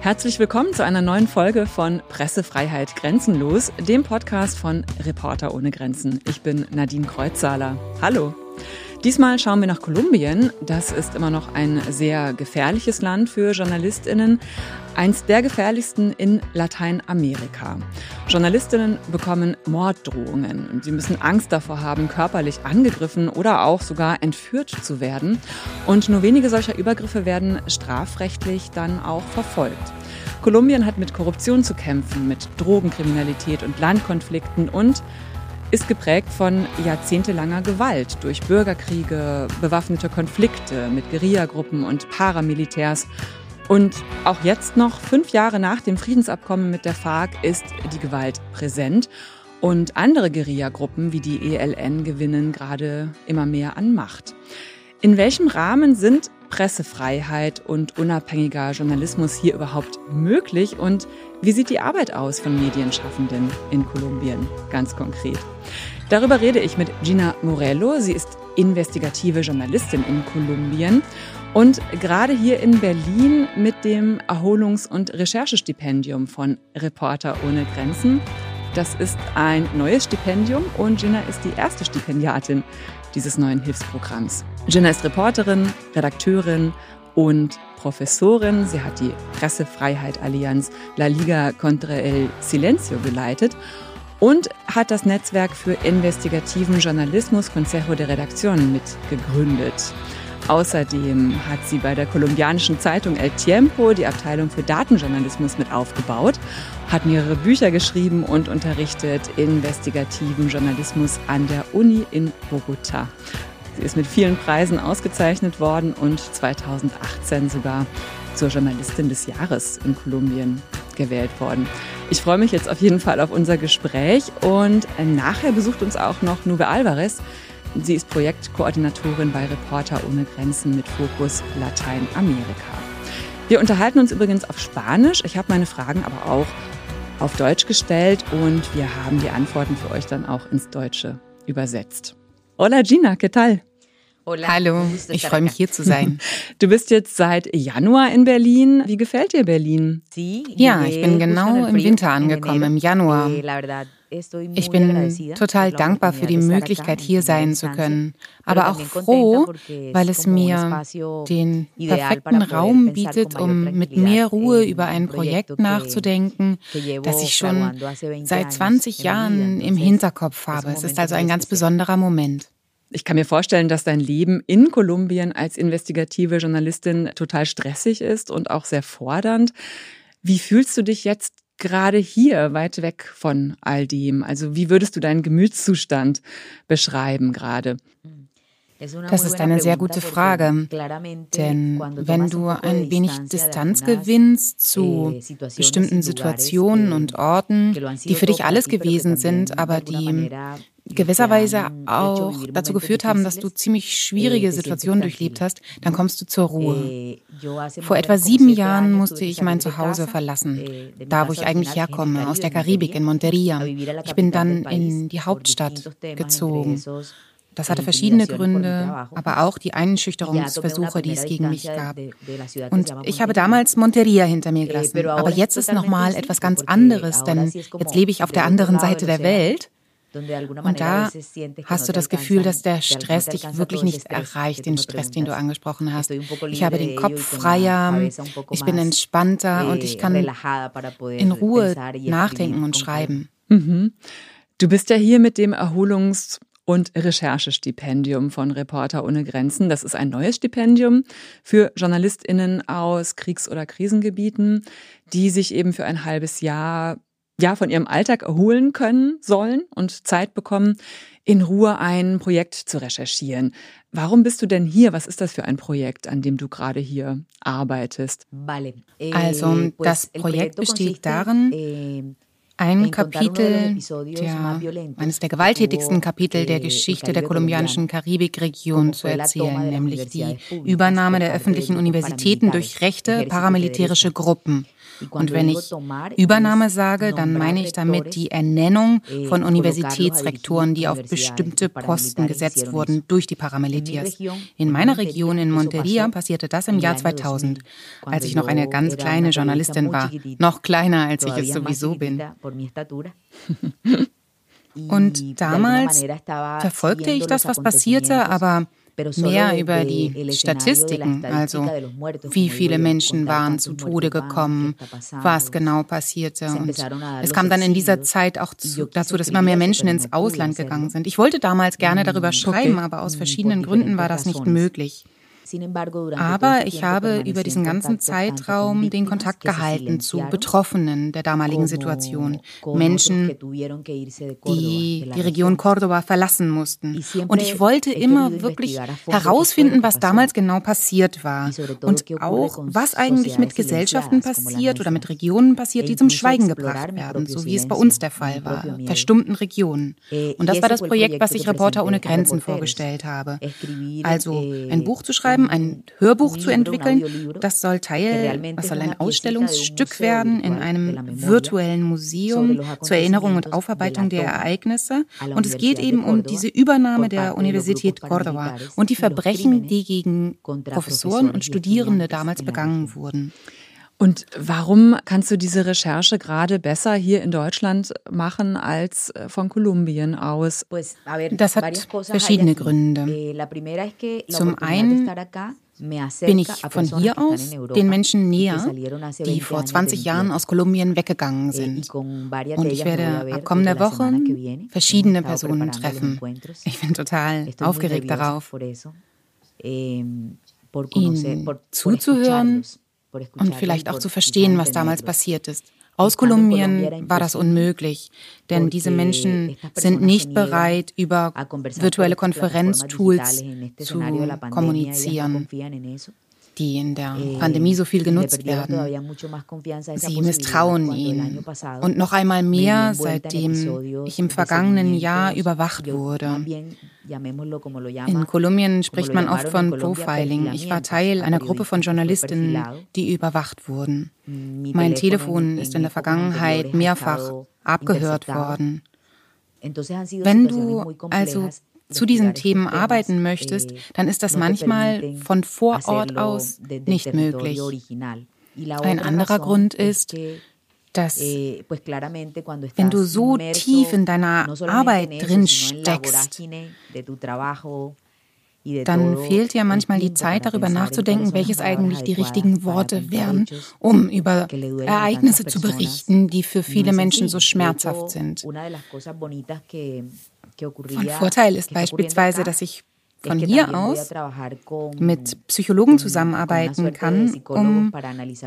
Herzlich willkommen zu einer neuen Folge von Pressefreiheit Grenzenlos, dem Podcast von Reporter ohne Grenzen. Ich bin Nadine Kreuzsaler. Hallo. Diesmal schauen wir nach Kolumbien. Das ist immer noch ein sehr gefährliches Land für Journalistinnen, eins der gefährlichsten in Lateinamerika. Journalistinnen bekommen Morddrohungen. Sie müssen Angst davor haben, körperlich angegriffen oder auch sogar entführt zu werden. Und nur wenige solcher Übergriffe werden strafrechtlich dann auch verfolgt. Kolumbien hat mit Korruption zu kämpfen, mit Drogenkriminalität und Landkonflikten und ist geprägt von jahrzehntelanger Gewalt durch Bürgerkriege, bewaffnete Konflikte mit Guerillagruppen und Paramilitärs. Und auch jetzt noch, fünf Jahre nach dem Friedensabkommen mit der FARC, ist die Gewalt präsent. Und andere Guerillagruppen wie die ELN gewinnen gerade immer mehr an Macht. In welchem Rahmen sind Pressefreiheit und unabhängiger Journalismus hier überhaupt möglich und wie sieht die Arbeit aus von Medienschaffenden in Kolumbien ganz konkret? Darüber rede ich mit Gina Morello. Sie ist investigative Journalistin in Kolumbien und gerade hier in Berlin mit dem Erholungs- und Recherchestipendium von Reporter ohne Grenzen. Das ist ein neues Stipendium und Gina ist die erste Stipendiatin dieses neuen Hilfsprogramms. Gina ist Reporterin, Redakteurin und Professorin. Sie hat die Pressefreiheit Allianz La Liga contra el Silencio geleitet und hat das Netzwerk für investigativen Journalismus Consejo de Redacción mitgegründet. Außerdem hat sie bei der kolumbianischen Zeitung El Tiempo die Abteilung für Datenjournalismus mit aufgebaut, hat mehrere Bücher geschrieben und unterrichtet investigativen Journalismus an der Uni in Bogota. Sie ist mit vielen Preisen ausgezeichnet worden und 2018 sogar zur Journalistin des Jahres in Kolumbien gewählt worden. Ich freue mich jetzt auf jeden Fall auf unser Gespräch und nachher besucht uns auch noch Nube Alvarez. Sie ist Projektkoordinatorin bei Reporter ohne Grenzen mit Fokus Lateinamerika. Wir unterhalten uns übrigens auf Spanisch. Ich habe meine Fragen aber auch auf Deutsch gestellt und wir haben die Antworten für euch dann auch ins Deutsche übersetzt. Hola Gina, ¿qué tal? Hallo, ich freue mich hier zu sein. Du bist jetzt seit Januar in Berlin. Wie gefällt dir Berlin? Ja, ich bin genau im Winter angekommen, im Januar. Ich bin total dankbar für die Möglichkeit, hier sein zu können, aber auch froh, weil es mir den perfekten Raum bietet, um mit mehr Ruhe über ein Projekt nachzudenken, das ich schon seit 20 Jahren im Hinterkopf habe. Es ist also ein ganz besonderer Moment. Ich kann mir vorstellen, dass dein Leben in Kolumbien als investigative Journalistin total stressig ist und auch sehr fordernd. Wie fühlst du dich jetzt gerade hier, weit weg von all dem? Also wie würdest du deinen Gemütszustand beschreiben gerade? Das ist eine sehr gute Frage, denn wenn du ein wenig Distanz gewinnst zu bestimmten Situationen und Orten, die für dich alles gewesen sind, aber die gewisserweise auch dazu geführt haben, dass du ziemlich schwierige Situationen durchlebt hast, dann kommst du zur Ruhe. Vor etwa sieben Jahren musste ich mein Zuhause verlassen, da wo ich eigentlich herkomme, aus der Karibik in Monteria. Ich bin dann in die Hauptstadt gezogen. Das hatte verschiedene Gründe, aber auch die Einschüchterungsversuche, die es gegen mich gab. Und ich habe damals Monteria hinter mir gelassen. Aber jetzt ist nochmal etwas ganz anderes, denn jetzt lebe ich auf der anderen Seite der Welt. Und da hast du das Gefühl, dass der Stress dich wirklich nicht erreicht, den Stress, den du angesprochen hast. Ich habe den Kopf freier, ich bin entspannter und ich kann in Ruhe nachdenken und schreiben. Mhm. Du bist ja hier mit dem Erholungs- und Recherchestipendium von Reporter ohne Grenzen. Das ist ein neues Stipendium für JournalistInnen aus Kriegs- oder Krisengebieten, die sich eben für ein halbes Jahr ja, von ihrem Alltag erholen können sollen und Zeit bekommen, in Ruhe ein Projekt zu recherchieren. Warum bist du denn hier? Was ist das für ein Projekt, an dem du gerade hier arbeitest? Eh, also, das Projekt besteht darin, eh, ein Kapitel, der, eines der gewalttätigsten Kapitel der Geschichte der kolumbianischen Karibikregion zu erzählen, nämlich die Übernahme der öffentlichen Universitäten durch rechte paramilitärische Gruppen. Und wenn ich Übernahme sage, dann meine ich damit die Ernennung von Universitätsrektoren, die auf bestimmte Posten gesetzt wurden durch die Paramilitärs. In meiner Region in Monteria passierte das im Jahr 2000, als ich noch eine ganz kleine Journalistin war, noch kleiner als ich es sowieso bin. Und damals verfolgte ich das, was passierte, aber mehr über die Statistiken, also wie viele Menschen waren zu Tode gekommen, was genau passierte. Und es kam dann in dieser Zeit auch zu, dazu, dass immer mehr Menschen ins Ausland gegangen sind. Ich wollte damals gerne darüber schreiben, aber aus verschiedenen Gründen war das nicht möglich. Aber ich habe über diesen ganzen Zeitraum den Kontakt gehalten zu Betroffenen der damaligen Situation, Menschen, die die Region Cordoba verlassen mussten. Und ich wollte immer wirklich herausfinden, was damals genau passiert war. Und auch, was eigentlich mit Gesellschaften passiert oder mit Regionen passiert, die zum Schweigen gebracht werden, so wie es bei uns der Fall war, verstummten Regionen. Eh, und das war das Projekt, was ich Reporter ohne Grenzen vorgestellt habe. Also eh, ein Buch zu schreiben, schreiben, ein Hörbuch zu entwickeln. Das soll Teil, das soll ein Ausstellungsstück werden in einem virtuellen Museum zur Erinnerung und Aufarbeitung der Ereignisse. Und es geht eben um diese Übernahme der Universität Córdoba und die Verbrechen, die gegen Professoren und Studierende damals begangen wurden. Und warum kannst du diese Recherche gerade besser hier in Deutschland machen als äh, von Kolumbien aus? Das hat verschiedene Gründe. Eh, Zum einen bin ich von hier aus den Menschen näher, die vor 20 Jahren aus Kolumbien weggegangen eh, sind. Und ich werde ab kommender Woche verschiedene Personen treffen. Ich bin total aufgeregt darauf, ihnen zuzuhören und vielleicht auch zu verstehen, was damals passiert ist. Aus Kolumbien war das unmöglich, denn diese Menschen sind nicht bereit, über virtuelle Konferenztools zu kommunizieren die in der eh, Pandemie so viel genutzt werden. Sie misstrauen ihnen. Und noch einmal mehr, seitdem ich im vergangenen Jahr überwacht wurde. In Kolumbien spricht man oft von Profiling. Ich war Teil einer Gruppe von Journalistinnen, die überwacht wurden. Mein Telefon ist in der Vergangenheit mehrfach abgehört worden. Wenn du also zu diesen Themen arbeiten möchtest, dann ist das manchmal von vor Ort aus nicht möglich. Ein anderer Grund ist, dass wenn du so tief in deiner Arbeit drin steckst, dann fehlt ja manchmal die Zeit, darüber nachzudenken, welches eigentlich die richtigen Worte wären, um über Ereignisse zu berichten, die für viele Menschen so schmerzhaft sind. Von Vorteil ist beispielsweise, dass ich von hier aus mit Psychologen zusammenarbeiten kann, um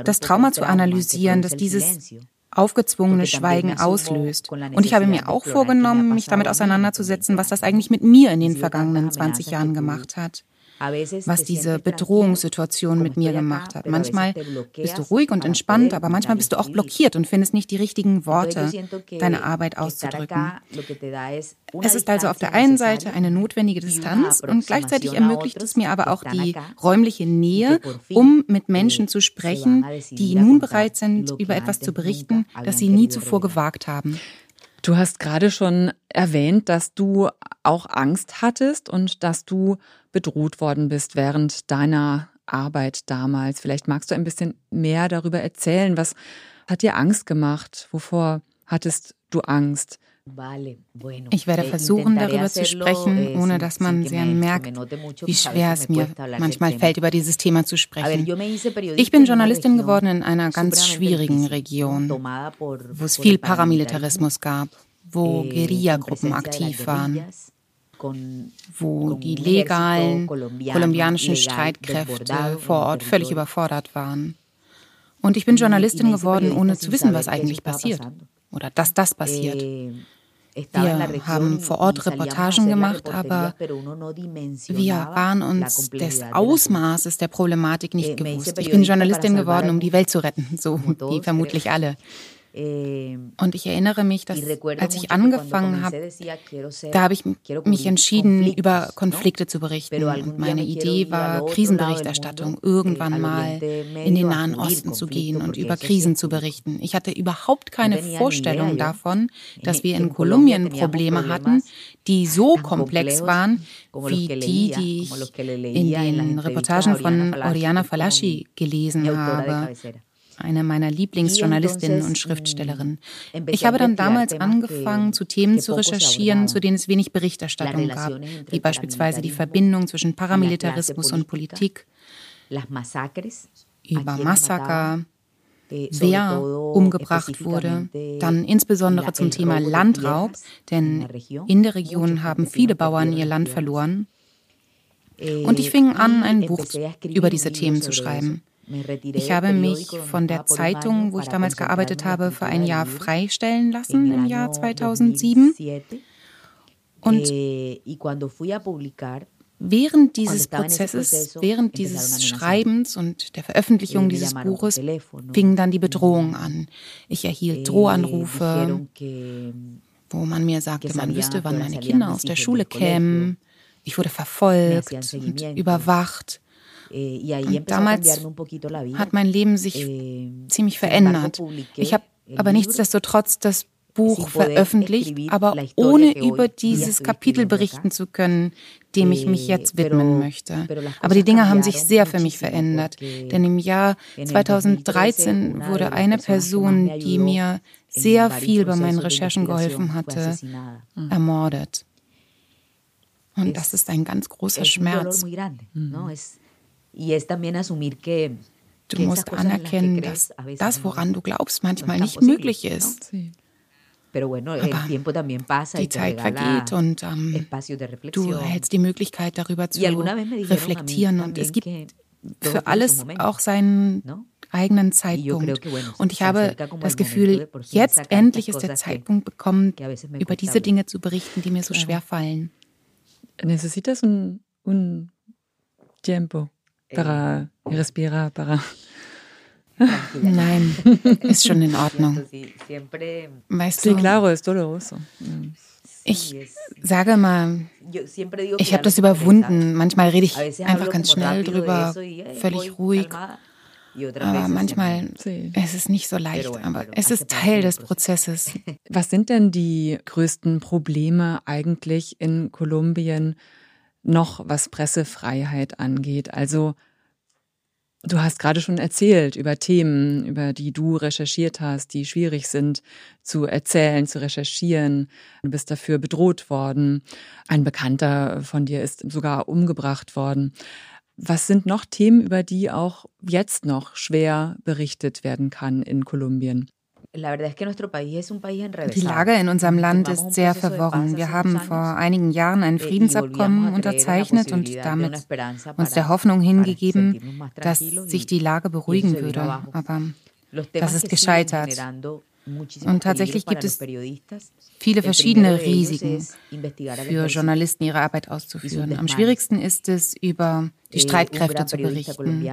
das Trauma zu analysieren, das dieses aufgezwungene Schweigen auslöst. Und ich habe mir auch vorgenommen, mich damit auseinanderzusetzen, was das eigentlich mit mir in den vergangenen 20 Jahren gemacht hat was diese Bedrohungssituation mit mir gemacht hat. Manchmal bist du ruhig und entspannt, aber manchmal bist du auch blockiert und findest nicht die richtigen Worte, deine Arbeit auszudrücken. Es ist also auf der einen Seite eine notwendige Distanz und gleichzeitig ermöglicht es mir aber auch die räumliche Nähe, um mit Menschen zu sprechen, die nun bereit sind, über etwas zu berichten, das sie nie zuvor gewagt haben. Du hast gerade schon erwähnt, dass du auch Angst hattest und dass du bedroht worden bist während deiner Arbeit damals. Vielleicht magst du ein bisschen mehr darüber erzählen. Was hat dir Angst gemacht? Wovor hattest du Angst? Ich werde eh, versuchen, darüber zu sprechen, eh, ohne dass man sehr merkt, wie schwer es mir manchmal fällt, über dieses Thema zu sprechen. Ich bin Journalistin geworden in einer ganz schwierigen Region, wo es viel Paramilitarismus gab, wo eh, Guerillagruppen aktiv waren wo die legalen kolumbianischen Streitkräfte vor Ort völlig überfordert waren. Und ich bin Journalistin geworden, ohne zu wissen, was eigentlich passiert oder dass das passiert. Wir haben vor Ort Reportagen gemacht, aber wir waren uns des Ausmaßes der Problematik nicht gewusst. Ich bin Journalistin geworden, um die Welt zu retten, so wie vermutlich alle. Und ich erinnere mich, dass als ich angefangen habe, da habe ich mich entschieden, über Konflikte zu berichten. Und meine Idee war, Krisenberichterstattung irgendwann mal in den Nahen Osten zu gehen und über Krisen zu berichten. Ich hatte überhaupt keine Vorstellung davon, dass wir in Kolumbien Probleme hatten, die so komplex waren, wie die, die ich in den Reportagen von Oriana Falaschi gelesen habe eine meiner Lieblingsjournalistinnen und Schriftstellerinnen. Ich habe dann damals angefangen, zu Themen zu recherchieren, zu denen es wenig Berichterstattung gab, wie beispielsweise die Verbindung zwischen Paramilitarismus und Politik, über Massaker, wer umgebracht wurde, dann insbesondere zum Thema Landraub, denn in der Region haben viele Bauern ihr Land verloren. Und ich fing an, ein Buch über diese Themen zu schreiben. Ich habe mich von der Zeitung, wo ich damals gearbeitet habe, für ein Jahr freistellen lassen im Jahr 2007. Und während dieses Prozesses, während dieses Schreibens und der Veröffentlichung dieses Buches fing dann die Bedrohung an. Ich erhielt eh, Drohanrufe, wo man mir sagte, man wüsste, wann meine Kinder aus der Schule kämen. Ich wurde verfolgt und überwacht. Eh, und damals hat mein Leben sich eh, ziemlich verändert. Ich habe aber nichtsdestotrotz das Buch veröffentlicht, aber ohne über dieses Kapitel berichten zu können, dem ich mich jetzt eh, widmen möchte. Aber die Dinge haben sich sehr für mich verändert, denn im Jahr 2013 wurde eine Person, die mir sehr viel bei meinen Recherchen geholfen hatte, ermordet. Und das ist ein ganz großer Schmerz. Du musst anerkennen, dass das, woran du glaubst, manchmal nicht möglich ist. Aber die Zeit vergeht und ähm, du erhältst die Möglichkeit, darüber zu reflektieren. Und es gibt für alles auch seinen eigenen Zeitpunkt. Und ich habe das Gefühl, jetzt endlich ist der Zeitpunkt gekommen, über diese Dinge zu berichten, die mir so schwer fallen. Necesitas un, un tiempo para respirar, para. Nein, ist schon in Ordnung. Weißt du, claro, es doloroso. Ich sage mal, ich habe das überwunden. Manchmal rede ich einfach ganz schnell drüber, völlig ruhig. Aber manchmal ist es nicht so leicht, aber es ist Teil des Prozesses. Was sind denn die größten Probleme eigentlich in Kolumbien noch, was Pressefreiheit angeht? Also Du hast gerade schon erzählt über Themen, über die du recherchiert hast, die schwierig sind zu erzählen, zu recherchieren. Du bist dafür bedroht worden. Ein Bekannter von dir ist sogar umgebracht worden. Was sind noch Themen, über die auch jetzt noch schwer berichtet werden kann in Kolumbien? Die Lage in unserem Land ist sehr verworren. Wir haben vor einigen Jahren ein eh, Friedensabkommen unterzeichnet und damit uns der Hoffnung hingegeben, dass sich die Lage beruhigen würde. Aber das ist gescheitert. Und tatsächlich gibt es viele verschiedene Risiken für Journalisten, ihre Arbeit auszuführen. Am schwierigsten ist es, über die eh, Streitkräfte zu berichten.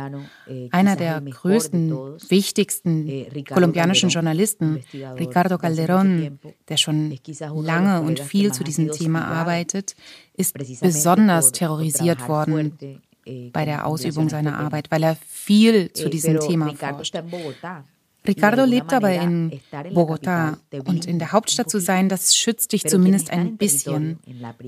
Eh, Einer der größten, wichtigsten eh, kolumbianischen Journalisten, Ricardo Calderón, der schon lange und viel zu diesem Thema arbeitet, ist besonders terrorisiert worden bei der Ausübung seiner Arbeit, weil er viel zu diesem Thema forscht. Ricardo lebt aber in Bogotá und in der Hauptstadt zu sein, das schützt dich zumindest ein bisschen.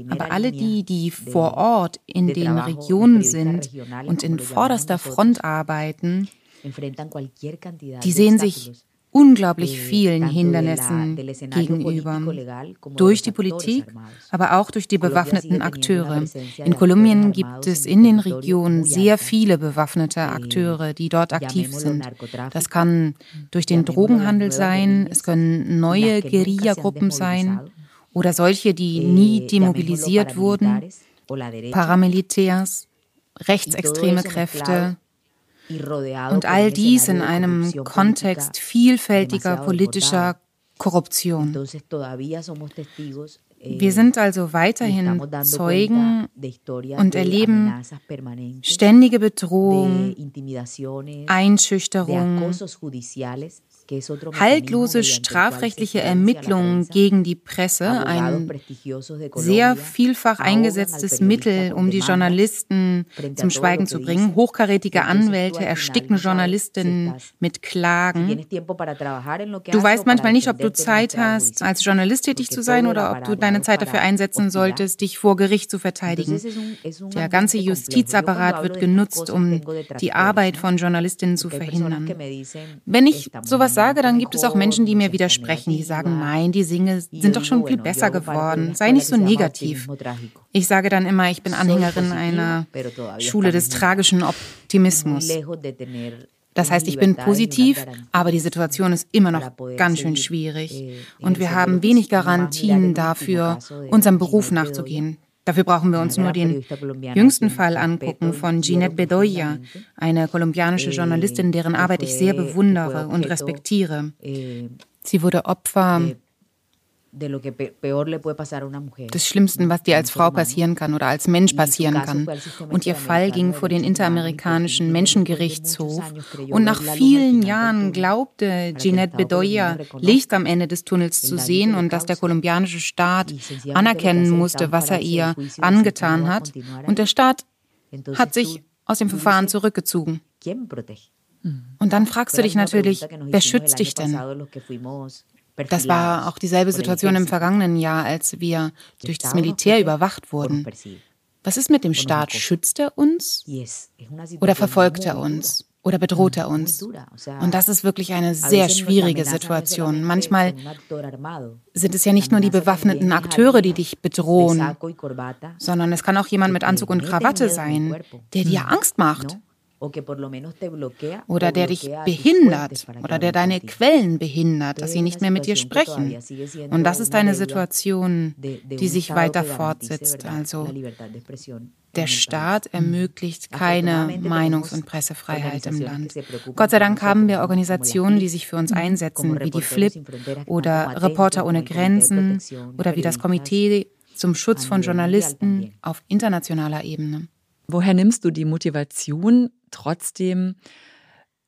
Aber alle die, die vor Ort in den Regionen sind und in vorderster Front arbeiten, die sehen sich unglaublich eh, vielen Hindernissen gegenüber. Durch die Politik, aber auch durch die bewaffneten Akteure. In Kolumbien gibt es in den Regionen sehr viele bewaffnete Akteure, die dort aktiv sind. Das kann durch den Drogenhandel sein, es können neue Guerillagruppen sein oder solche, die eh, nie demobilisiert wurden, Paramilitärs, rechtsextreme Kräfte, und all dies in einem Kontext vielfältiger politischer Korruption. Wir sind also weiterhin Zeugen und erleben ständige Bedrohung, Einschüchterung, haltlose strafrechtliche Ermittlungen gegen die Presse, ein sehr vielfach eingesetztes Mittel, um die Journalisten zum Schweigen zu bringen. Hochkarätige Anwälte ersticken Journalistinnen mit Klagen. Du weißt manchmal nicht, ob du Zeit hast, als Journalist tätig zu sein oder ob du deine Zeit dafür einsetzen solltest, dich vor Gericht zu verteidigen. Der ganze Justizapparat wird genutzt, um die Arbeit von Journalistinnen zu verhindern. Wenn ich sowas sage, dann gibt es auch Menschen, die mir widersprechen, die sagen, nein, die Singe sind doch schon viel besser geworden, sei nicht so negativ. Ich sage dann immer, ich bin Anhängerin einer Schule des tragischen Optimismus. Das heißt, ich bin positiv, aber die Situation ist immer noch ganz schön schwierig. Und wir haben wenig Garantien dafür, unserem Beruf nachzugehen. Dafür brauchen wir uns nur den jüngsten Fall angucken von Ginette Bedoya, eine kolumbianische Journalistin, deren Arbeit ich sehr bewundere und respektiere. Sie wurde Opfer des Schlimmsten, was dir als Frau passieren kann oder als Mensch passieren kann. Und ihr Fall ging vor den Interamerikanischen Menschengerichtshof. Und nach vielen Jahren glaubte Ginette Bedoya, Licht am Ende des Tunnels zu sehen und dass der kolumbianische Staat anerkennen musste, was er ihr angetan hat. Und der Staat hat sich aus dem Verfahren zurückgezogen. Und dann fragst du dich natürlich, wer schützt dich denn? Das war auch dieselbe Situation im vergangenen Jahr, als wir durch das Militär überwacht wurden. Was ist mit dem Staat? Schützt er uns? Oder verfolgt er uns? Oder bedroht er uns? Und das ist wirklich eine sehr schwierige Situation. Manchmal sind es ja nicht nur die bewaffneten Akteure, die dich bedrohen, sondern es kann auch jemand mit Anzug und Krawatte sein, der dir Angst macht oder der dich behindert oder der deine Quellen behindert, dass sie nicht mehr mit dir sprechen. Und das ist eine Situation, die sich weiter fortsetzt. Also der Staat ermöglicht keine Meinungs- und Pressefreiheit im Land. Gott sei Dank haben wir Organisationen, die sich für uns einsetzen, wie die FLIP oder Reporter ohne Grenzen oder wie das Komitee zum Schutz von Journalisten auf internationaler Ebene. Woher nimmst du die Motivation, trotzdem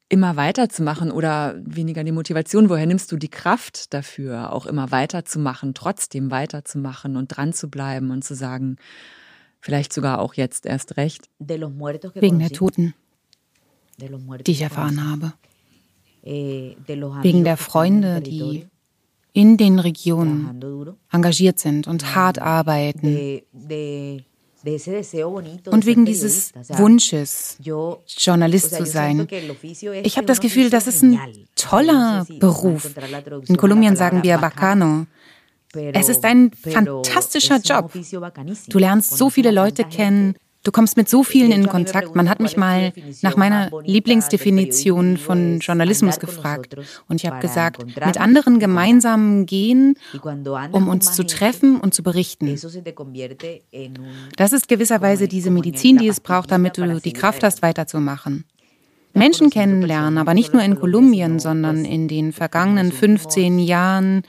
immer weiterzumachen oder weniger die Motivation? Woher nimmst du die Kraft dafür, auch immer weiterzumachen, trotzdem weiterzumachen und dran zu bleiben und zu sagen, vielleicht sogar auch jetzt erst recht? Wegen der Toten, die ich erfahren habe. Eh, Wegen der Freunde, die in den Regionen engagiert sind und hart arbeiten und wegen dieses Wunsches, Journalist zu sein. Ich habe das Gefühl, das ist ein toller Beruf. In Kolumbien sagen wir Bacano. Es ist ein fantastischer Job. Du lernst so viele Leute kennen, Du kommst mit so vielen in Kontakt. Man hat mich mal nach meiner Lieblingsdefinition von Journalismus gefragt. Und ich habe gesagt, mit anderen gemeinsam gehen, um uns zu treffen und zu berichten. Das ist gewisserweise diese Medizin, die es braucht, damit du die Kraft hast, weiterzumachen. Menschen kennenlernen, aber nicht nur in Kolumbien, sondern in den vergangenen 15 Jahren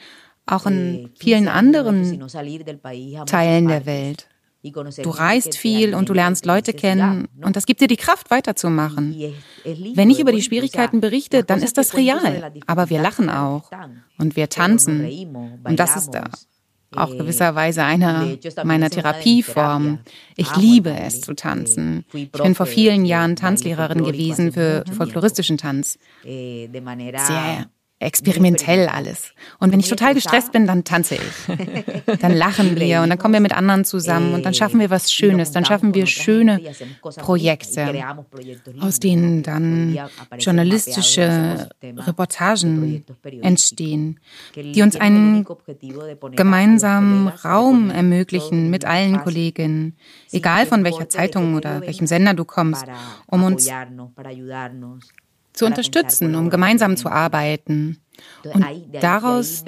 auch in vielen anderen Teilen der Welt. Du reist viel und du lernst Leute kennen und das gibt dir die Kraft weiterzumachen. Wenn ich über die Schwierigkeiten berichte, dann ist das real, aber wir lachen auch und wir tanzen. und das ist da auch gewisserweise eine meiner Therapieformen. Ich liebe es zu tanzen. Ich bin vor vielen Jahren Tanzlehrerin gewesen für folkloristischen Tanz. Sehr experimentell alles. Und wenn ich total gestresst bin, dann tanze ich. Dann lachen wir und dann kommen wir mit anderen zusammen und dann schaffen wir was Schönes. Dann schaffen wir schöne Projekte, aus denen dann journalistische Reportagen entstehen, die uns einen gemeinsamen Raum ermöglichen mit allen Kolleginnen, egal von welcher Zeitung oder welchem Sender du kommst, um uns zu unterstützen, um gemeinsam zu arbeiten. Und daraus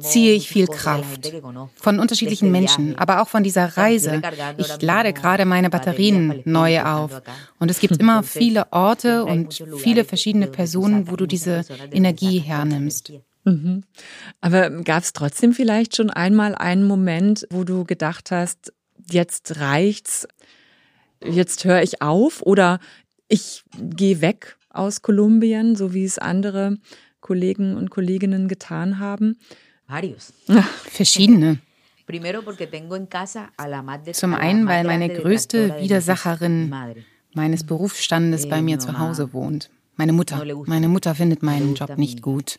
ziehe ich viel Kraft von unterschiedlichen Menschen, aber auch von dieser Reise. Ich lade gerade meine Batterien neu auf. Und es gibt immer viele Orte und viele verschiedene Personen, wo du diese Energie hernimmst. Mhm. Aber gab es trotzdem vielleicht schon einmal einen Moment, wo du gedacht hast, jetzt reicht's, jetzt höre ich auf oder ich gehe weg aus Kolumbien, so wie es andere Kollegen und Kolleginnen getan haben? Varios. Verschiedene. Zum einen, weil meine größte Widersacherin meines Berufsstandes bei mir zu Hause wohnt. Meine Mutter. Meine Mutter findet meinen Job nicht gut.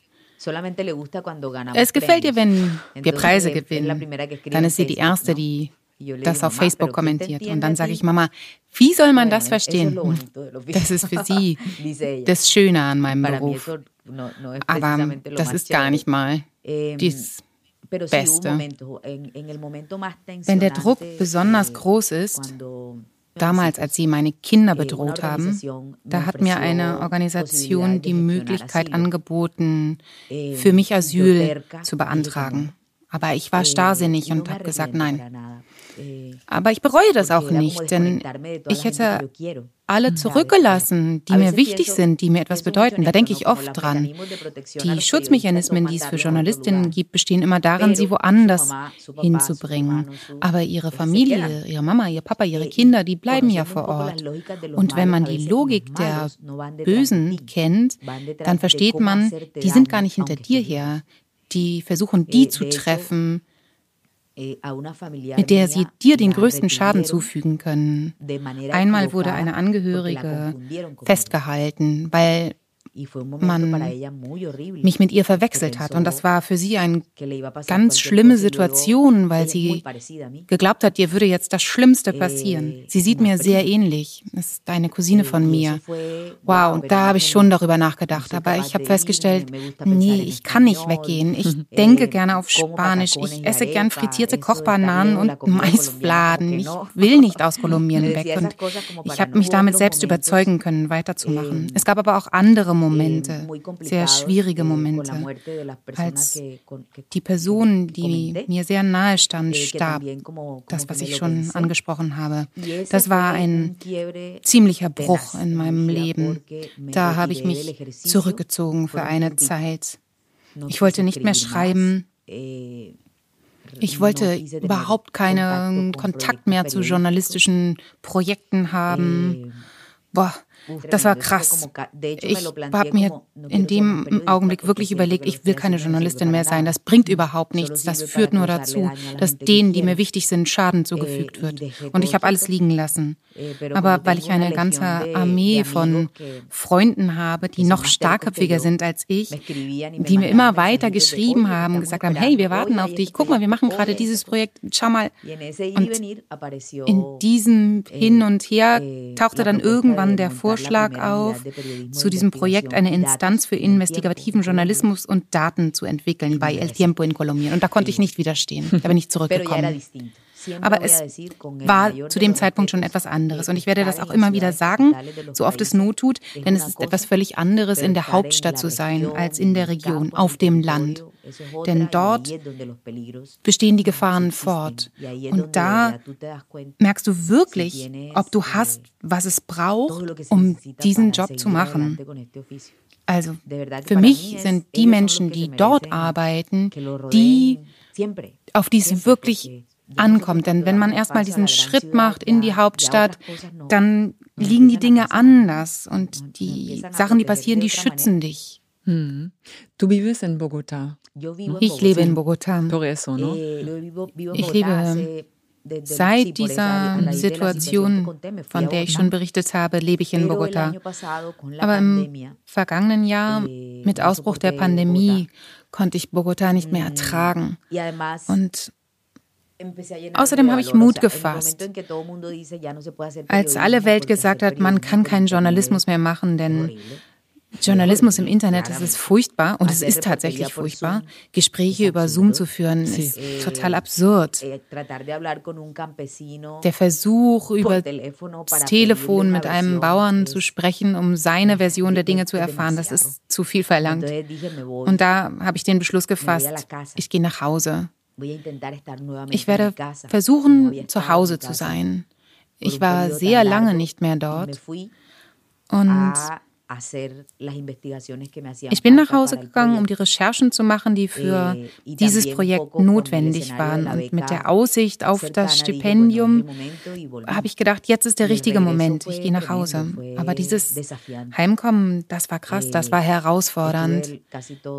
Es gefällt ihr, wenn wir Preise gewinnen. Dann ist sie die Erste, die das auf Facebook kommentiert. Und dann sage ich, Mama, wie soll man das verstehen? Das ist für sie das Schöne an meinem Beruf. Aber das ist gar nicht mal das Beste. Wenn der Druck besonders groß ist, Damals, als sie meine Kinder bedroht haben, da hat mir eine Organisation die Möglichkeit angeboten, für mich Asyl zu beantragen. Aber ich war starrsinnig und habe gesagt, nein. Aber ich bereue das auch nicht, denn ich hätte alle zurückgelassen, die mir wichtig sind, die mir etwas bedeuten. Da denke ich oft dran. Die Schutzmechanismen, die es für Journalistinnen gibt, bestehen immer darin, sie woanders hinzubringen. Aber ihre Familie, ihre Mama, ihr Papa, ihre Kinder, die bleiben ja vor Ort. Und wenn man die Logik der Bösen kennt, dann versteht man, die sind gar nicht hinter dir her. Die versuchen, die zu treffen, Eh, mit der sie dir den größten Schaden zufügen können. Einmal wurde eine Angehörige festgehalten, weil man mich mit ihr verwechselt hat. Und das war für sie eine ganz schlimme Situation, weil sie geglaubt hat, ihr würde jetzt das Schlimmste passieren. Sie sieht mir sehr ähnlich. Ist eine Cousine von mir. Wow, und da habe ich schon darüber nachgedacht. Aber ich habe festgestellt, nee, ich kann nicht weggehen. Ich denke gerne auf Spanisch. Ich esse gern frittierte Kochbananen und Maisfladen. Ich will nicht aus Kolumbien weg. Und ich habe mich damit selbst überzeugen können, weiterzumachen. Es gab aber auch andere Momente, sehr schwierige Momente, als die Person, die mir sehr nahe stand, starb. Das, was ich schon angesprochen habe. Das war ein ziemlicher Bruch in meinem Leben. Da habe ich mich zurückgezogen für eine Zeit. Ich wollte nicht mehr schreiben. Eh, ich wollte überhaupt keinen Kontakt mehr zu journalistischen Projekten haben. Eh, Boah, das war krass. Ich habe mir in dem Augenblick wirklich überlegt, ich will keine Journalistin mehr sein. Das bringt überhaupt nichts. Das führt nur dazu, dass denen, die mir wichtig sind, Schaden zugefügt wird. Und ich habe alles liegen lassen. Aber weil ich eine ganze Armee von Freunden habe, die noch starkköpfiger sind als ich, die mir immer weiter geschrieben haben, gesagt haben, hey, wir warten auf dich. Guck mal, wir machen gerade dieses Projekt. Schau mal. Und in diesem Hin und Her tauchte dann irgendwann der Vorschlag Vorschlag auf, zu diesem Projekt eine Instanz für investigativen Journalismus und Daten zu entwickeln bei El Tiempo in Kolumbien. Und da konnte ich nicht widerstehen. Da bin ich zurückgekommen. Aber es war zu dem Zeitpunkt schon etwas anderes. Und ich werde das auch immer wieder sagen, so oft es Not tut, denn es ist etwas völlig anderes, in der Hauptstadt zu sein, als in der Region, auf dem Land. Denn dort bestehen die Gefahren fort. Und da merkst du wirklich, ob du hast, was es braucht, um diesen Job zu machen. Also für mich sind die Menschen, die dort arbeiten, die, auf die es wirklich ankommt. Denn wenn man erstmal diesen Schritt macht in die Hauptstadt, dann liegen die Dinge anders und die Sachen, die passieren, die schützen dich. Hm. Du vives en Bogotá. Ich lebe in eso, ¿no? Ich lebe Seit dieser Situation, von der ich schon berichtet habe, lebe ich in Bogotá. Aber im vergangenen Jahr, mit Ausbruch der Pandemie, konnte ich Bogotá nicht mehr ertragen. Und Außerdem habe ich Mut gefasst. Als alle Welt gesagt hat, man kann keinen Journalismus mehr machen, denn Journalismus im Internet, das ist furchtbar und es ist tatsächlich furchtbar. Gespräche über Zoom zu führen, ist total absurd. Eh, Der Versuch, über das Telefon mit einem Bauern zu sprechen, um seine Version der Dinge zu erfahren, das ist zu viel verlangt. Und da habe ich den Beschluss gefasst, ich gehe nach Hause. Ich werde versuchen, zu Hause zu sein. Ich war sehr lange nicht mehr dort. Und Ich bin nach Hause gegangen, um die Recherchen zu machen, die für eh, dieses Projekt notwendig waren. Und mit der Aussicht auf das Stipendium habe ich gedacht, jetzt ist der richtige Moment. Ich gehe nach Hause. Aber dieses Heimkommen, das war krass, das war herausfordernd.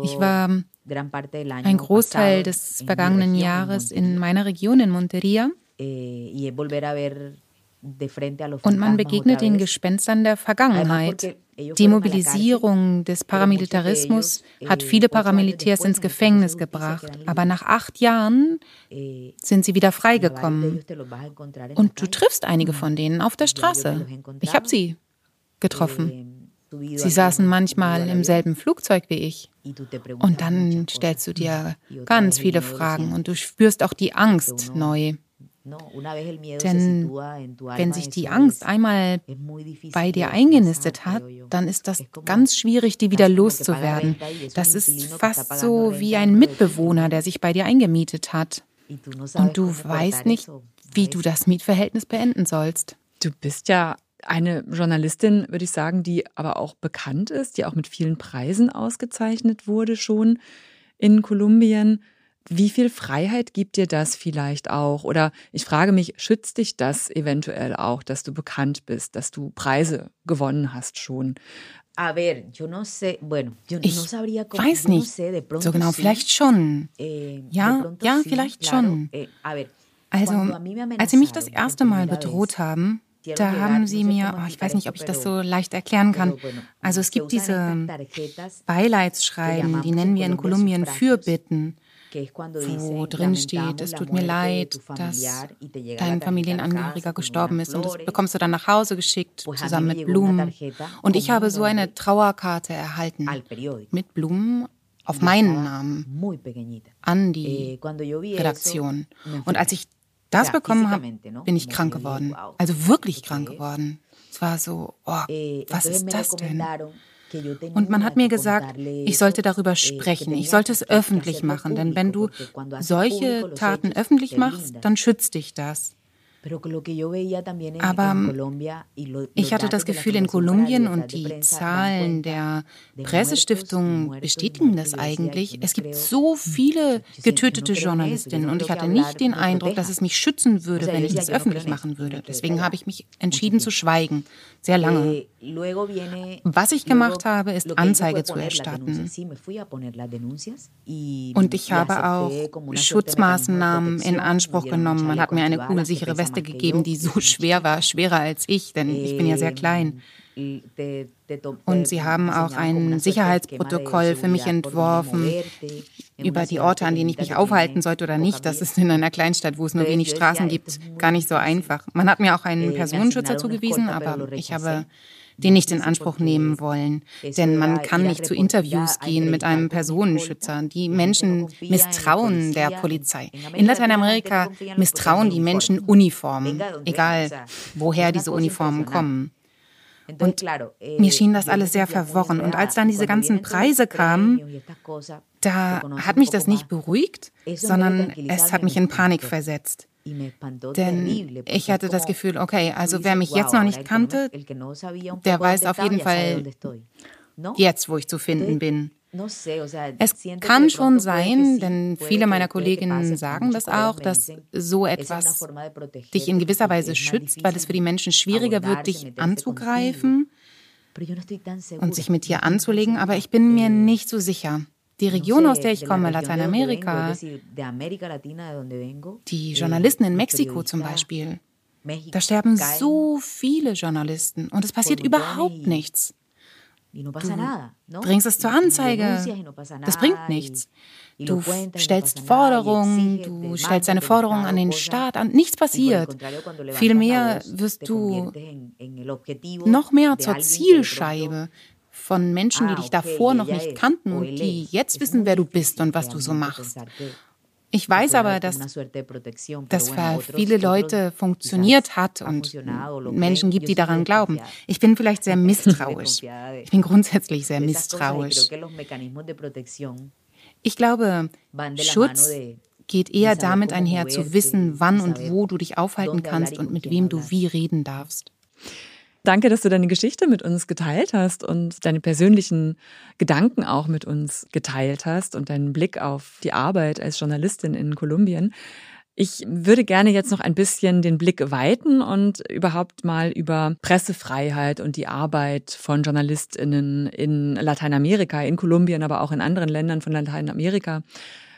Ich war ein Großteil des vergangenen Jahres in meiner Region in Monteria. Eh, und man begegnet den Gespenstern der Vergangenheit. Die Mobilisierung des Paramilitarismus hat viele Paramilitärs ins Gefängnis gebracht, aber nach acht Jahren sind sie wieder freigekommen. Und du triffst einige von denen auf der Straße. Ich habe sie getroffen. Sie saßen manchmal im selben Flugzeug wie ich. Und dann stellst du dir ganz viele Fragen und du spürst auch die Angst neu. Denn wenn sich die Angst einmal bei dir eingenistet hat, dann ist das ganz schwierig, die wieder loszuwerden. Das ist fast so wie ein Mitbewohner, der sich bei dir eingemietet hat. Und du weißt nicht, wie du das Mietverhältnis beenden sollst. Du bist ja eine Journalistin, würde ich sagen, die aber auch bekannt ist, die auch mit vielen Preisen ausgezeichnet wurde schon in Kolumbien. Wie viel Freiheit gibt dir das vielleicht auch? Oder ich frage mich, schützt dich das eventuell auch, dass du bekannt bist, dass du Preise gewonnen hast schon? Ich weiß nicht. So genau, vielleicht schon. Eh, ja, ja, vielleicht schon. Eh, also, als sie mich das erste Mal bedroht haben, da haben sie mir, oh, ich weiß nicht, ob ich das so leicht erklären kann. Also es gibt diese Beileidsschreiben, die nennen wir in Kolumbien Fürbitten wo drin steht, es tut mir leid, dass dein Familienangehöriger gestorben ist. Und das bekommst du dann nach Hause geschickt, zusammen mit Blumen. Und ich habe so eine Trauerkarte erhalten mit Blumen auf meinen Namen an die eh, Redaktion. Und als ich das bekommen habe, bin ich krank geworden. Also wirklich krank geworden. Es war so, oh, eh, was ist das denn? Und man hat mir gesagt, ich sollte darüber sprechen, ich sollte es öffentlich machen, denn wenn du solche Taten öffentlich machst, dann schützt dich das. Aber ich hatte das Gefühl, in Kolumbien und die Zahlen der Pressestiftungen bestätigen das eigentlich. Es gibt so viele getötete Journalistinnen und ich hatte nicht den Eindruck, dass es mich schützen würde, wenn ich das öffentlich machen würde. Deswegen habe ich mich entschieden zu schweigen, sehr lange. Eh, Was ich gemacht habe, ist Anzeige zu erstatten. Und ich habe auch Schutzmaßnahmen in Anspruch genommen. Man hat mir eine kugelsichere Weste gegeben, die so schwer war, schwerer als ich, denn ich bin ja sehr klein. Und sie haben auch ein Sicherheitsprotokoll für mich entworfen über die Orte, an denen ich mich aufhalten sollte oder nicht. Das ist in einer Kleinstadt, wo es nur wenig Straßen gibt, gar nicht so einfach. Man hat mir auch einen Personenschützer zugewiesen, aber ich habe den nicht in Anspruch nehmen wollen. Denn man kann nicht zu Interviews gehen mit einem Personenschützer. Die Menschen misstrauen der Polizei. In Lateinamerika misstrauen die Menschen Uniformen, egal woher diese Uniformen kommen. Und eh, mir schien das alles sehr verworren. Und als dann diese ganzen Preise kamen, da hat mich das nicht beruhigt, sondern es hat mich in Panik versetzt. Denn ich hatte das Gefühl, okay, also wer mich jetzt noch nicht kannte, der weiß auf jeden Fall jetzt, wo ich zu finden bin. Es kann schon sein, denn viele meiner Kolleginnen sagen das auch, dass so etwas dich in gewisser Weise schützt, weil es für die Menschen schwieriger wird, dich anzugreifen und sich mit dir anzulegen. Aber ich bin mir nicht so sicher. Die Region, aus der ich komme, Lateinamerika, die Journalisten in Mexiko zum Beispiel, da sterben so viele Journalisten und es passiert überhaupt nichts. Du bringst es zur Anzeige. Das bringt nichts. Du stellst Forderungen, du stellst deine Forderungen an den Staat an. Nichts passiert. Vielmehr wirst du noch mehr zur Zielscheibe von Menschen, die ah, dich davor noch nicht kannten und die jetzt wissen, wer du bist und was du so machst. Ich weiß aber, dass das für viele Leute funktioniert hat und Menschen gibt, die daran glauben. Ich bin vielleicht sehr misstrauisch. Ich bin grundsätzlich sehr misstrauisch. Ich glaube, Schutz geht eher damit einher, zu wissen, wann und wo du dich aufhalten kannst und mit wem du wie reden darfst. Danke, dass du deine Geschichte mit uns geteilt hast und deine persönlichen Gedanken auch mit uns geteilt hast und deinen Blick auf die Arbeit als Journalistin in Kolumbien. Ich würde gerne jetzt noch ein bisschen den Blick weiten und überhaupt mal über Pressefreiheit und die Arbeit von Journalistinnen in Lateinamerika, in Kolumbien, aber auch in anderen Ländern von Lateinamerika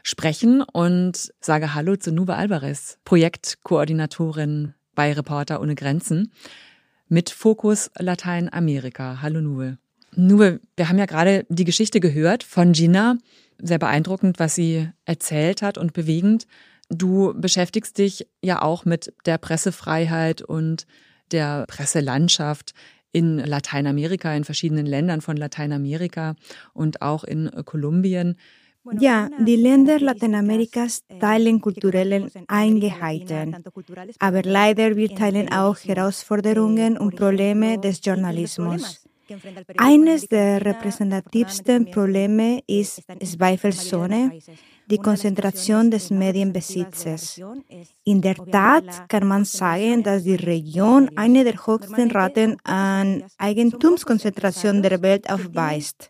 sprechen und sage Hallo zu Nuba Alvarez, Projektkoordinatorin bei Reporter ohne Grenzen mit Fokus Lateinamerika. Hallo Nuwe. Nuwe, wir haben ja gerade die Geschichte gehört von Gina. Sehr beeindruckend, was sie erzählt hat und bewegend. Du beschäftigst dich ja auch mit der Pressefreiheit und der Presselandschaft in Lateinamerika, in verschiedenen Ländern von Lateinamerika und auch in Kolumbien. Ja, die Länder Lateinamerikas teilen kulturelle Eingeheiten, aber leider wir teilen auch Herausforderungen und Probleme des Journalismus. Eines der repräsentativsten Probleme ist zweifelsohne die Konzentration des Medienbesitzes. In der Tat kann man sagen, dass die Region eine der höchsten Raten an Eigentumskonzentration der Welt aufweist.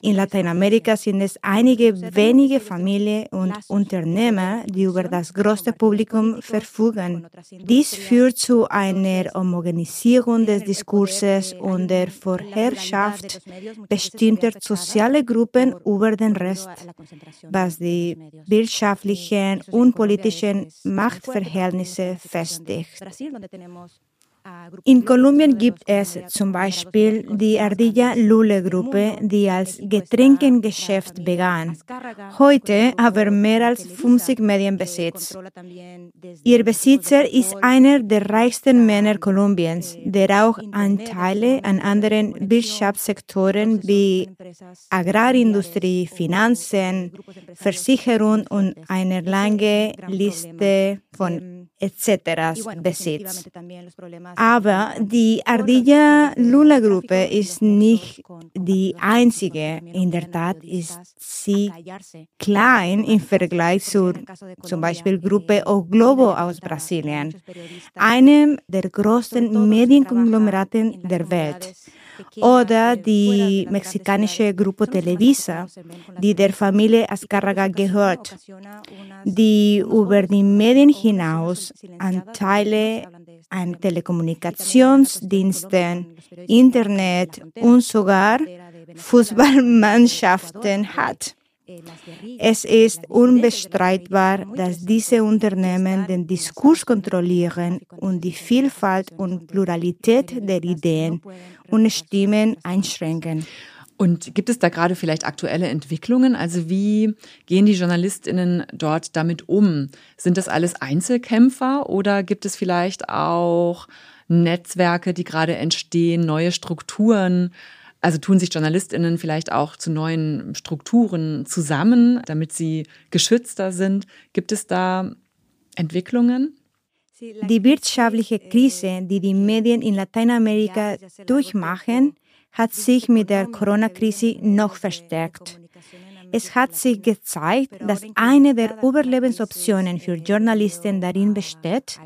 In Lateinamerika sind es einige wenige Familien und Unternehmer, die über das größte Publikum verfügen. Dies führt zu einer Homogenisierung des Diskurses und der Vorherrschaft bestimmter sozialer Gruppen über den Rest, was die wirtschaftlichen und politischen Machtverhältnisse festigt. In Kolumbien gibt es zum Beispiel die Ardilla Lule Gruppe, die als Getränkengeschäft begann, heute aber mehr als 50 Medien besitzt. Ihr Besitzer ist einer der reichsten Männer Kolumbiens, der auch Anteile an anderen Wirtschaftssektoren wie Agrarindustrie, Finanzen, Versicherung und eine lange Liste von etc. besitzt. Aber die Ardilla Lula Gruppe ist nicht die einzige. In der Tat ist sie klein im Vergleich zur zum Beispiel Gruppe O Globo aus Brasilien, einem der größten Medienkonglomeraten der Welt oder die mexikanische Gruppe Televisa, die der Familie Azcárraga gehört, die über die Medien hinaus Anteile an Telekommunikationsdiensten, Internet und sogar Fußballmannschaften hat. Es ist unbestreitbar, dass diese Unternehmen den Diskurs kontrollieren und die Vielfalt und Pluralität der Ideen und Stimmen einschränken. Und gibt es da gerade vielleicht aktuelle Entwicklungen? Also wie gehen die Journalistinnen dort damit um? Sind das alles Einzelkämpfer oder gibt es vielleicht auch Netzwerke, die gerade entstehen, neue Strukturen? Also tun sich Journalistinnen vielleicht auch zu neuen Strukturen zusammen, damit sie geschützter sind? Gibt es da Entwicklungen? Die wirtschaftliche Krise, die die Medien in Lateinamerika durchmachen, hat sich mit der Corona-Krise noch verstärkt. Es hat sich gezeigt, dass eine der Überlebensoptionen für Journalisten darin besteht,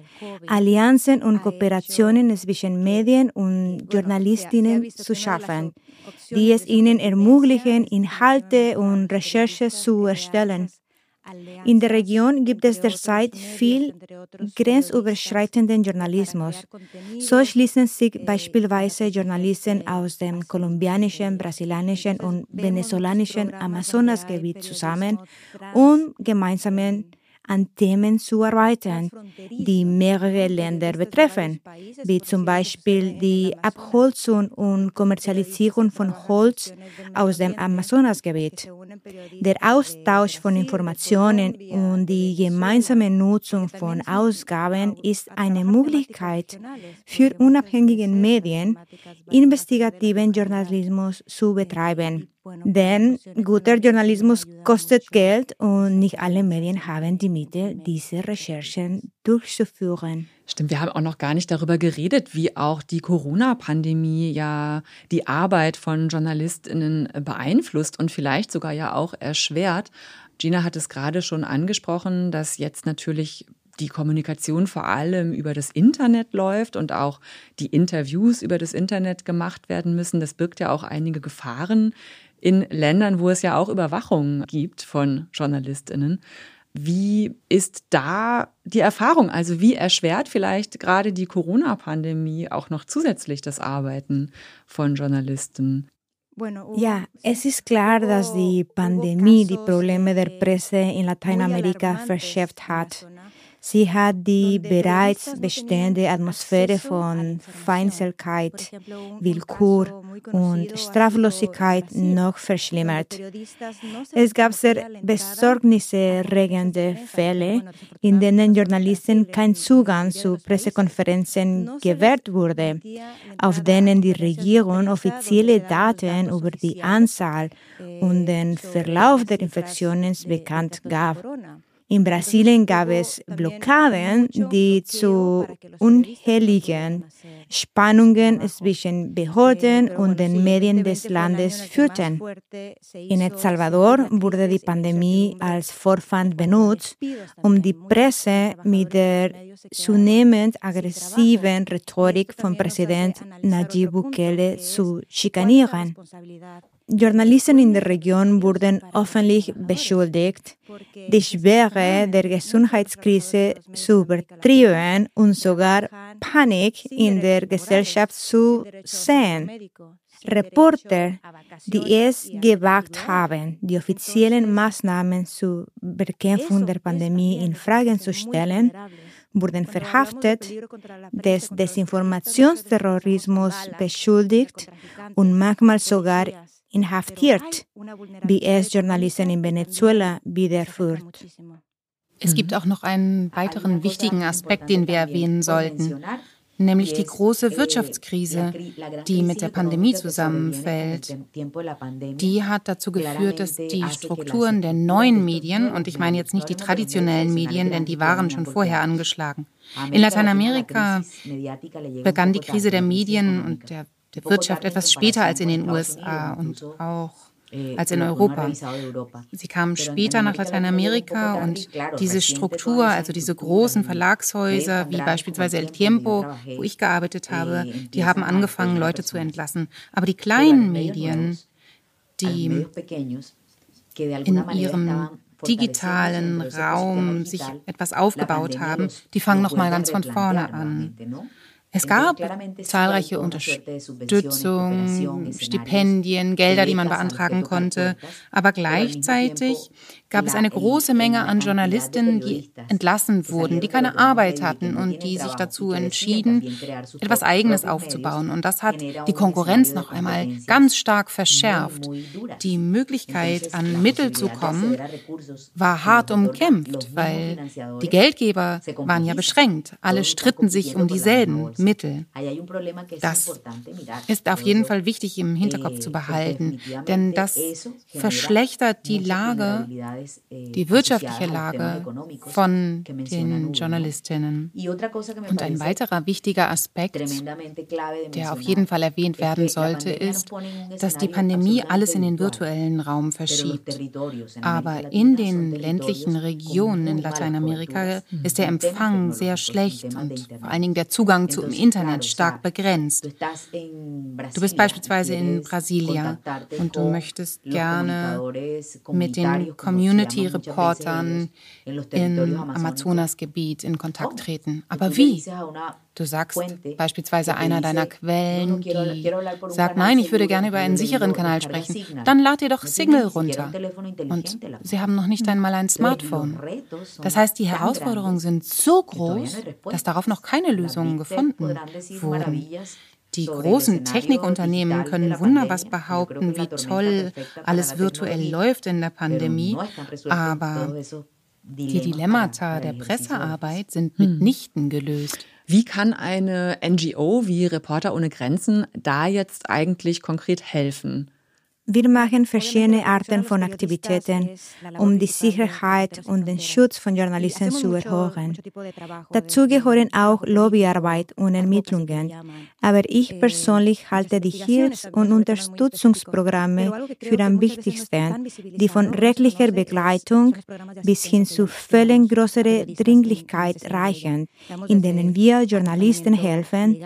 Allianzen und Kooperationen zwischen Medien und Journalistinnen zu schaffen, die es ihnen ermöglichen, Inhalte und Recherche zu erstellen. In der Region gibt es derzeit viel grenzüberschreitenden Journalismus. So schließen sich beispielsweise Journalisten aus dem kolumbianischen, brasilianischen und venezolanischen Amazonasgebiet zusammen, um gemeinsamen an Themen zu arbeiten, die mehrere Länder betreffen, wie zum Beispiel die Abholzung und Kommerzialisierung von Holz aus dem Amazonasgebiet. Der Austausch von Informationen und die gemeinsame Nutzung von Ausgaben ist eine Möglichkeit für unabhängige Medien, investigativen Journalismus zu betreiben. Denn guter Journalismus kostet Geld und nicht alle Medien haben die Mittel, diese Recherchen durchzuführen. Stimmt, wir haben auch noch gar nicht darüber geredet, wie auch die Corona-Pandemie ja die Arbeit von JournalistInnen beeinflusst und vielleicht sogar ja auch erschwert. Gina hat es gerade schon angesprochen, dass jetzt natürlich die Kommunikation vor allem über das Internet läuft und auch die Interviews über das Internet gemacht werden müssen. Das birgt ja auch einige Gefahren in Ländern, wo es ja auch Überwachung gibt von Journalistinnen. Wie ist da die Erfahrung? Also wie erschwert vielleicht gerade die Corona-Pandemie auch noch zusätzlich das Arbeiten von Journalisten? Ja, es ist klar, dass die Pandemie die Probleme der Presse in Lateinamerika verschärft hat. Sie hat die bereits bestehende Atmosphäre von Feindseligkeit, Willkür und Straflosigkeit noch verschlimmert. Es gab sehr besorgniserregende Fälle, in denen Journalisten kein Zugang zu Pressekonferenzen gewährt wurde, auf denen die Regierung offizielle Daten über die Anzahl und den Verlauf der Infektionen bekannt gab. In Brasilien gab es Blockaden, die zu unhelligen Spannungen zwischen Behörden und den Medien des Landes führten. In El Salvador wurde die Pandemie als Vorwand benutzt, um die Presse mit der zunehmend aggressiven Rhetorik von Präsident Nayib Bukele zu schikanieren. Journalisten in der Region wurden öffentlich beschuldigt, die Schwere der Gesundheitskrise zu übertrieben und sogar Panik in der Gesellschaft zu sehen. Reporter, die es gewagt haben, die offiziellen Maßnahmen zur Bekämpfung der Pandemie in Frage zu stellen, wurden verhaftet, des Desinformationsterrorismus beschuldigt und manchmal sogar inhaftiert, wie es Journalisten in Venezuela widerführt. Es gibt auch noch einen weiteren wichtigen Aspekt, den wir erwähnen sollten, nämlich die große Wirtschaftskrise, die mit der Pandemie zusammenfällt. Die hat dazu geführt, dass die Strukturen der neuen Medien, und ich meine jetzt nicht die traditionellen Medien, denn die waren schon vorher angeschlagen. In Lateinamerika begann die Krise der Medien und der Wirtschaft etwas später als in den USA und auch eh, als in Europa. Sie kamen später nach Lateinamerika und diese Struktur, also diese großen Verlagshäuser wie beispielsweise El Tiempo, wo ich gearbeitet habe, die haben angefangen, Leute zu entlassen. Aber die kleinen Medien, die in ihrem digitalen Raum sich etwas aufgebaut haben, die fangen nochmal ganz von vorne an. Es gab zahlreiche Unterstützung, Stipendien, Gelder, die man beantragen konnte, aber gleichzeitig gab es eine große Menge an Journalistinnen, die entlassen wurden, die keine Arbeit hatten und die sich dazu entschieden, etwas Eigenes aufzubauen. Und das hat die Konkurrenz noch einmal ganz stark verschärft. Die Möglichkeit, an Mittel zu kommen, war hart umkämpft, weil die Geldgeber waren ja beschränkt. Alle stritten sich um dieselben Mittel. Das ist auf jeden Fall wichtig im Hinterkopf zu behalten, denn das verschlechtert die Lage die wirtschaftliche Lage von den Journalistinnen. Und ein weiterer wichtiger Aspekt, der auf jeden Fall erwähnt werden sollte, ist, dass die Pandemie alles in den virtuellen Raum verschiebt. Aber in den ländlichen Regionen in Lateinamerika ist der Empfang sehr schlecht und vor allen Dingen der Zugang zum Internet stark begrenzt. Du bist beispielsweise in Brasilia und du möchtest gerne mit den Community Community-Reportern im Amazonasgebiet in Kontakt treten. Aber wie? Du sagst beispielsweise einer deiner Quellen, die sagt, nein, ich würde gerne über einen sicheren Kanal sprechen. Dann lad dir doch Signal runter. Und sie haben noch nicht einmal ein Smartphone. Das heißt, die Herausforderungen sind so groß, dass darauf noch keine Lösungen gefunden wurden. Die großen Technikunternehmen können wunderbar behaupten, wie toll alles virtuell läuft in der Pandemie, aber die Dilemmata der Pressearbeit sind mitnichten gelöst. Wie kann eine NGO wie Reporter ohne Grenzen da jetzt eigentlich konkret helfen? Wir machen verschiedene Arten von Aktivitäten, um die Sicherheit und den Schutz von Journalisten zu erhöhen. Dazu gehören auch Lobbyarbeit und Ermittlungen. Aber ich persönlich halte die Hilfs- und Unterstützungsprogramme für am wichtigsten, die von rechtlicher Begleitung bis hin zu Fällen größerer Dringlichkeit reichen, in denen wir Journalisten helfen,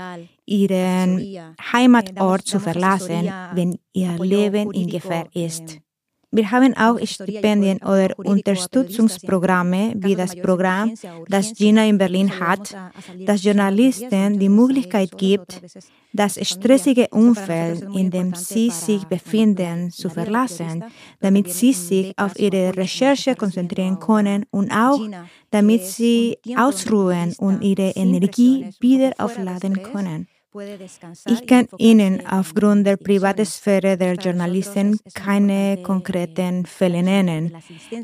ihren Heimatort zu verlassen, wenn ihr Leben in Gefahr ist. Wir haben auch Stipendien oder Unterstützungsprogramme wie das Programm, das Gina in Berlin hat, das Journalisten die Möglichkeit gibt, das stressige Umfeld, in dem sie sich befinden, zu verlassen, damit sie sich auf ihre Recherche konzentrieren können und auch damit sie ausruhen und ihre Energie wieder aufladen können. Ich kann Ihnen aufgrund der Privatsphäre der Journalisten keine konkreten Fälle nennen,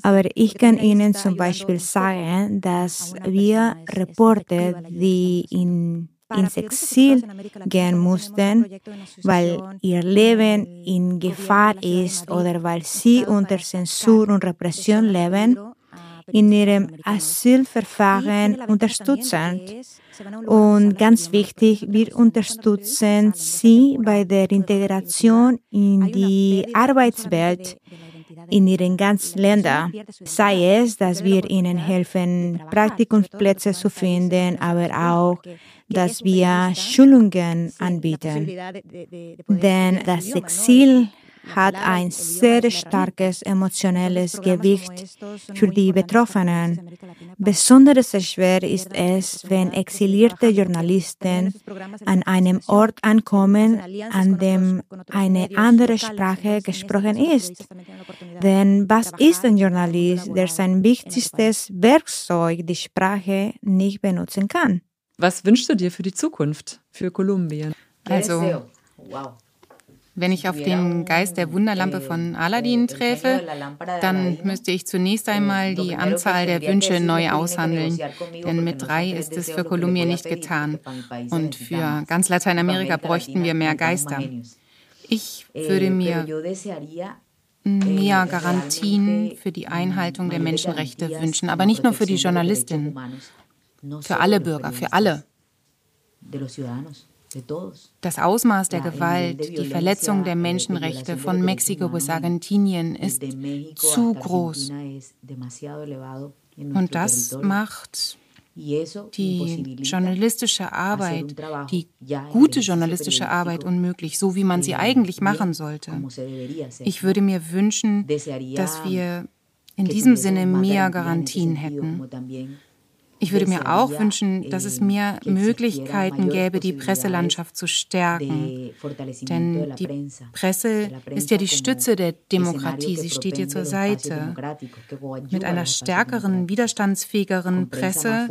aber ich kann Ihnen zum Beispiel sagen, dass wir Reporter, die in ins Exil gehen mussten, weil ihr Leben in Gefahr ist oder weil sie unter Zensur und Repression leben, in ihrem Asylverfahren unterstützen. Und ganz wichtig, wir unterstützen sie bei der Integration in die Arbeitswelt in ihren ganzen Ländern. Sei es, dass wir ihnen helfen, Praktikumsplätze zu finden, aber auch, dass wir Schulungen anbieten. Denn das Exil hat ein sehr starkes emotionelles Gewicht für die Betroffenen. Besonders schwer ist es, wenn exilierte Journalisten an einem Ort ankommen, an dem eine andere Sprache gesprochen ist. Denn was ist ein Journalist, der sein wichtigstes Werkzeug, die Sprache, nicht benutzen kann? Was wünschst du dir für die Zukunft, für Kolumbien? Also, wow. Wenn ich auf den Geist der Wunderlampe von Aladdin träfe, dann müsste ich zunächst einmal die Anzahl der Wünsche neu aushandeln, denn mit drei ist es für Kolumbien nicht getan. Und für ganz Lateinamerika bräuchten wir mehr Geister. Ich würde mir mehr Garantien für die Einhaltung der Menschenrechte wünschen, aber nicht nur für die Journalistinnen, für alle Bürger, für alle. Das Ausmaß der Gewalt, die Verletzung der Menschenrechte von Mexiko bis Argentinien ist zu groß. Und das macht die journalistische Arbeit, die gute journalistische Arbeit unmöglich, so wie man sie eigentlich machen sollte. Ich würde mir wünschen, dass wir in diesem Sinne mehr Garantien hätten. Ich würde mir auch wünschen, dass es mehr Möglichkeiten gäbe, die Presselandschaft zu stärken. Denn die Presse ist ja die Stütze der Demokratie. Sie steht ihr zur Seite. Mit einer stärkeren, widerstandsfähigeren Presse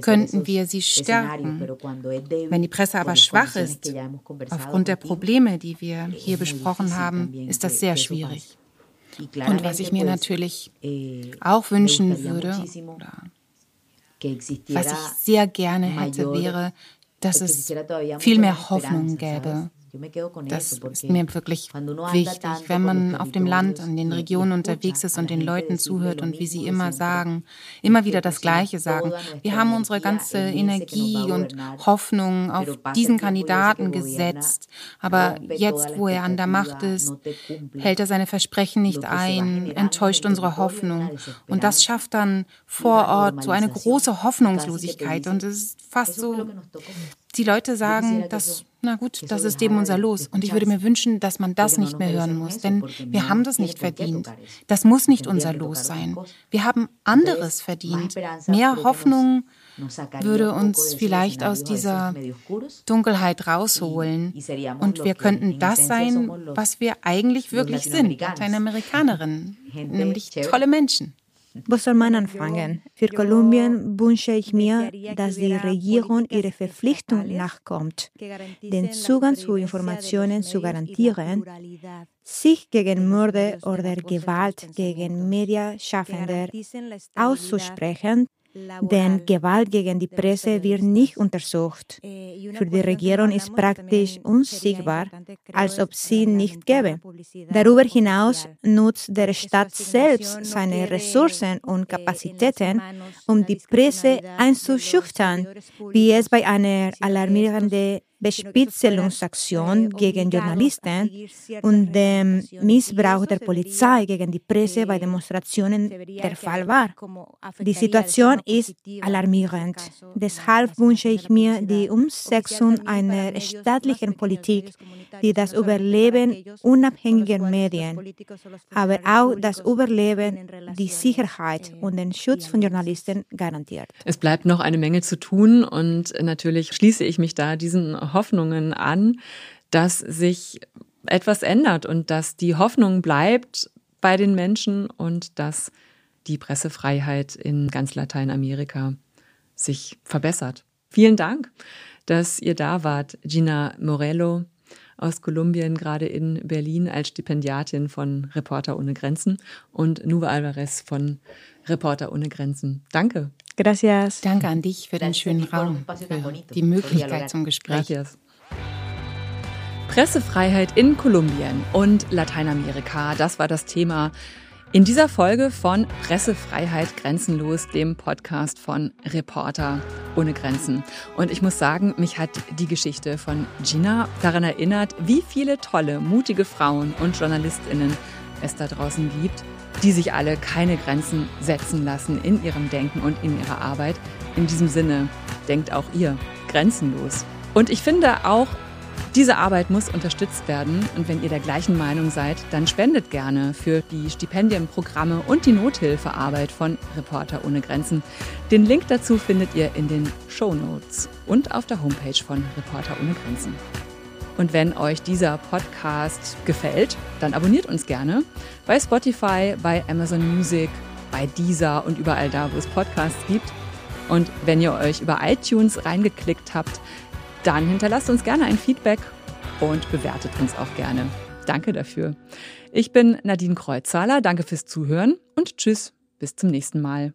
könnten wir sie stärken. Wenn die Presse aber schwach ist, aufgrund der Probleme, die wir hier besprochen haben, ist das sehr schwierig. Und was ich mir natürlich eh, auch wünschen würde, was ich sehr gerne hätte, wäre, dass es viel mehr Hoffnung gäbe das ist mir wirklich wichtig, wenn man auf dem Land, in den Regionen unterwegs ist und den Leuten zuhört und wie sie immer sagen, immer wieder das Gleiche sagen. Wir haben unsere ganze Energie und Hoffnung auf diesen Kandidaten gesetzt, aber jetzt, wo er an der Macht ist, hält er seine Versprechen nicht ein, enttäuscht unsere Hoffnung. Und das schafft dann vor Ort so eine große Hoffnungslosigkeit. und es ist fast so, die Leute sagen, dass, na gut, das ist eben unser Los. Und ich würde mir wünschen, dass man das nicht mehr hören muss, denn wir haben das nicht verdient. Das muss nicht unser Los sein. Wir haben anderes verdient. Mehr Hoffnung würde uns vielleicht aus dieser Dunkelheit rausholen. Und wir könnten das sein, was wir eigentlich wirklich sind, Lateinamerikanerinnen, nämlich tolle Menschen. Wo soll man anfangen? Für Kolumbien wünsche ich mir, dass die Regierung ihre Verpflichtung nachkommt, den Zugang zu Informationen zu garantieren, sich gegen Morde oder Gewalt gegen Mediaschaffende auszusprechen denn Gewalt gegen die Presse wird nicht untersucht. Für die Regierung ist praktisch unsichtbar, als ob sie nicht gäbe. Darüber hinaus nutzt der Staat selbst seine Ressourcen und Kapazitäten, um die Presse einzuschüchtern, wie es bei einer alarmierenden Bespitzelungsaktion gegen Journalisten und dem Missbrauch der Polizei gegen die Presse bei Demonstrationen der Fall war. Die Situation ist alarmierend. Deshalb wünsche ich mir die Umsetzung einer staatlichen Politik, die das Überleben unabhängiger Medien, aber auch das Überleben, die Sicherheit und den Schutz von Journalisten garantiert. Es bleibt noch eine Menge zu tun und natürlich schließe ich mich da diesen Hoffnungen an, dass sich etwas ändert und dass die Hoffnung bleibt bei den Menschen und dass die Pressefreiheit in ganz Lateinamerika sich verbessert. Vielen Dank, dass ihr da wart, Gina Morello aus Kolumbien, gerade in Berlin als Stipendiatin von Reporter ohne Grenzen und Nuve Alvarez von Reporter ohne Grenzen. Danke. Gracias. Danke an dich für den schönen Raum, für die Möglichkeit zum Gespräch. Gracias. Pressefreiheit in Kolumbien und Lateinamerika, das war das Thema in dieser Folge von Pressefreiheit grenzenlos, dem Podcast von Reporter ohne Grenzen. Und ich muss sagen, mich hat die Geschichte von Gina daran erinnert, wie viele tolle, mutige Frauen und Journalistinnen es da draußen gibt, die sich alle keine Grenzen setzen lassen in ihrem Denken und in ihrer Arbeit. In diesem Sinne, denkt auch ihr grenzenlos. Und ich finde auch, diese Arbeit muss unterstützt werden und wenn ihr der gleichen Meinung seid, dann spendet gerne für die Stipendienprogramme und die Nothilfearbeit von Reporter ohne Grenzen. Den Link dazu findet ihr in den Show Notes und auf der Homepage von Reporter ohne Grenzen. Und wenn euch dieser Podcast gefällt, dann abonniert uns gerne bei Spotify, bei Amazon Music, bei Deezer und überall da, wo es Podcasts gibt. Und wenn ihr euch über iTunes reingeklickt habt, dann hinterlasst uns gerne ein Feedback und bewertet uns auch gerne. Danke dafür. Ich bin Nadine Kreuzzahler, danke fürs Zuhören und tschüss, bis zum nächsten Mal.